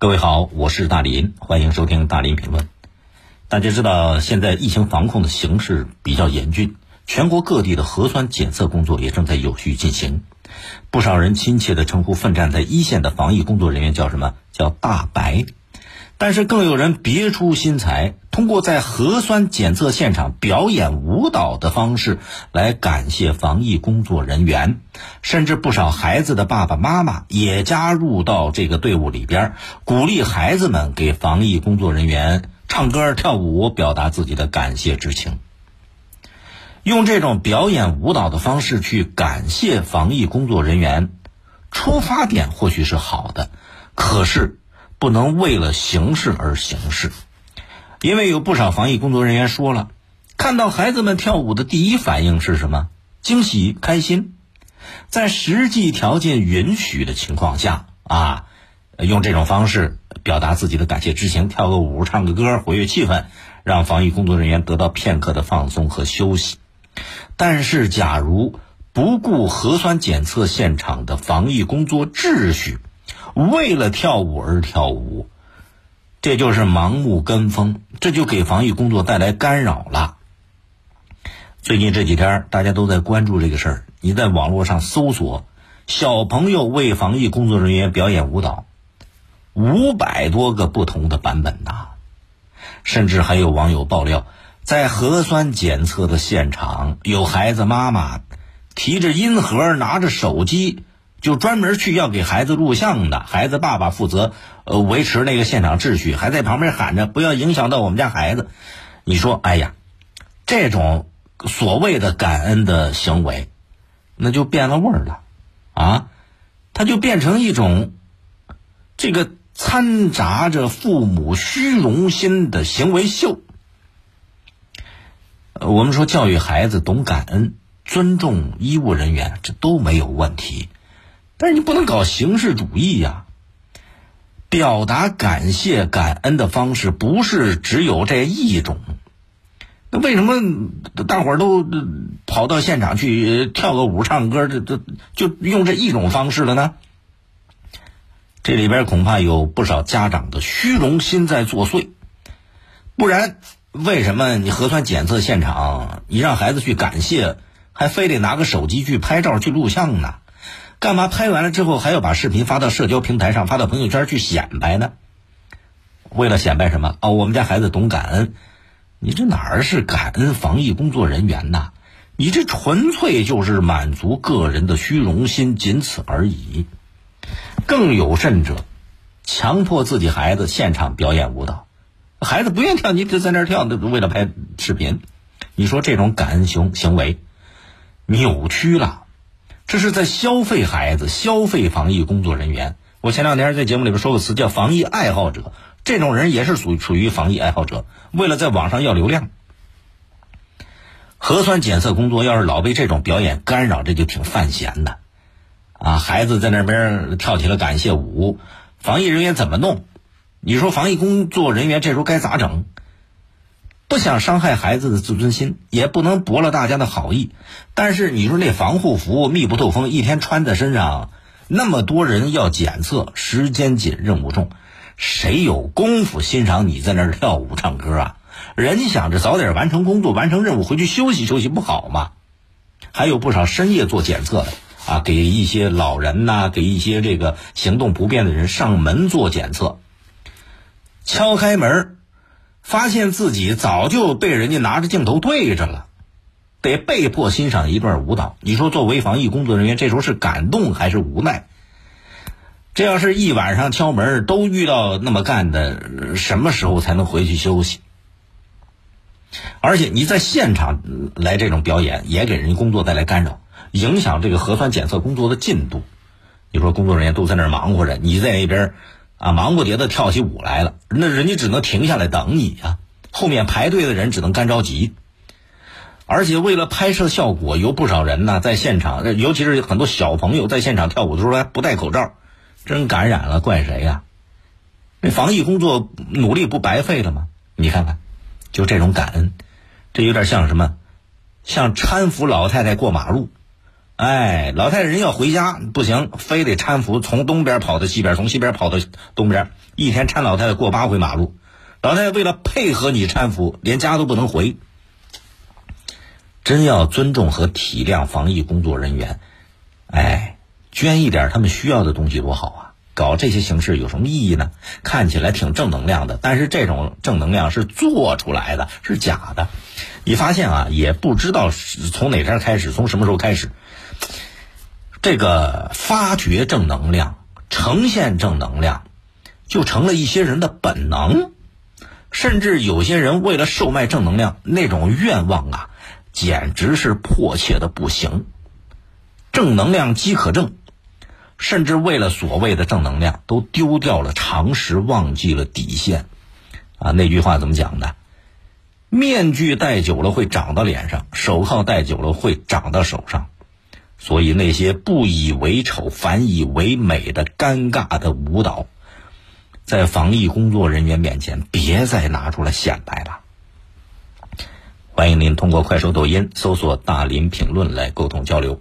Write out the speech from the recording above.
各位好，我是大林，欢迎收听大林评论。大家知道，现在疫情防控的形势比较严峻，全国各地的核酸检测工作也正在有序进行。不少人亲切地称呼奋战在一线的防疫工作人员叫什么？叫大白。但是更有人别出心裁，通过在核酸检测现场表演舞蹈的方式来感谢防疫工作人员，甚至不少孩子的爸爸妈妈也加入到这个队伍里边，鼓励孩子们给防疫工作人员唱歌跳舞，表达自己的感谢之情。用这种表演舞蹈的方式去感谢防疫工作人员，出发点或许是好的，可是。不能为了形式而形式，因为有不少防疫工作人员说了，看到孩子们跳舞的第一反应是什么？惊喜、开心。在实际条件允许的情况下啊，用这种方式表达自己的感谢之情，跳个舞、唱个歌，活跃气氛，让防疫工作人员得到片刻的放松和休息。但是，假如不顾核酸检测现场的防疫工作秩序，为了跳舞而跳舞，这就是盲目跟风，这就给防疫工作带来干扰了。最近这几天，大家都在关注这个事儿。你在网络上搜索“小朋友为防疫工作人员表演舞蹈”，五百多个不同的版本呐。甚至还有网友爆料，在核酸检测的现场，有孩子妈妈提着音盒，拿着手机。就专门去要给孩子录像的，孩子爸爸负责呃维持那个现场秩序，还在旁边喊着不要影响到我们家孩子。你说，哎呀，这种所谓的感恩的行为，那就变了味儿了，啊，它就变成一种这个掺杂着父母虚荣心的行为秀。我们说教育孩子懂感恩、尊重医务人员，这都没有问题。但是你不能搞形式主义呀！表达感谢、感恩的方式不是只有这一种。那为什么大伙儿都跑到现场去跳个舞、唱歌，这这就用这一种方式了呢？这里边恐怕有不少家长的虚荣心在作祟。不然，为什么你核酸检测现场，你让孩子去感谢，还非得拿个手机去拍照、去录像呢？干嘛拍完了之后还要把视频发到社交平台上，发到朋友圈去显摆呢？为了显摆什么？哦，我们家孩子懂感恩。你这哪儿是感恩防疫工作人员呐？你这纯粹就是满足个人的虚荣心，仅此而已。更有甚者，强迫自己孩子现场表演舞蹈，孩子不愿跳，你就在那儿跳，为了拍视频。你说这种感恩行行为扭曲了。这是在消费孩子，消费防疫工作人员。我前两天在节目里边说个词叫“防疫爱好者”，这种人也是属属于防疫爱好者，为了在网上要流量。核酸检测工作要是老被这种表演干扰，这就挺犯闲的。啊，孩子在那边跳起了感谢舞，防疫人员怎么弄？你说防疫工作人员这时候该咋整？不想伤害孩子的自尊心，也不能驳了大家的好意。但是你说那防护服密不透风，一天穿在身上，那么多人要检测，时间紧，任务重，谁有功夫欣赏你在那儿跳舞唱歌啊？人家想着早点完成工作，完成任务，回去休息休息不好吗？还有不少深夜做检测的啊，给一些老人呐，给一些这个行动不便的人上门做检测，敲开门。发现自己早就被人家拿着镜头对着了，得被迫欣赏一段舞蹈。你说，作为防疫工作人员，这时候是感动还是无奈？这要是一晚上敲门都遇到那么干的，什么时候才能回去休息？而且你在现场来这种表演，也给人家工作带来干扰，影响这个核酸检测工作的进度。你说，工作人员都在那儿忙活着，你在那边。啊，忙不迭的跳起舞来了，那人家只能停下来等你呀。后面排队的人只能干着急。而且为了拍摄效果，有不少人呢在现场，尤其是很多小朋友在现场跳舞的时候还不戴口罩，真感染了，怪谁呀？那防疫工作努力不白费了吗？你看看，就这种感恩，这有点像什么？像搀扶老太太过马路，哎，老太太人要回家不行，非得搀扶从东边跑到西边，从西边跑到东边，一天搀老太太过八回马路。老太太为了配合你搀扶，连家都不能回。真要尊重和体谅防疫工作人员，哎，捐一点他们需要的东西多好啊！搞这些形式有什么意义呢？看起来挺正能量的，但是这种正能量是做出来的，是假的。你发现啊，也不知道从哪天开始，从什么时候开始，这个发掘正能量、呈现正能量，就成了一些人的本能。甚至有些人为了售卖正能量，那种愿望啊。简直是迫切的不行，正能量饥渴症，甚至为了所谓的正能量，都丢掉了常识，忘记了底线。啊，那句话怎么讲的？面具戴久了会长到脸上，手铐戴久了会长到手上。所以那些不以为丑，反以为美的尴尬的舞蹈，在防疫工作人员面前，别再拿出来显摆了。欢迎您通过快手、抖音搜索“大林评论”来沟通交流。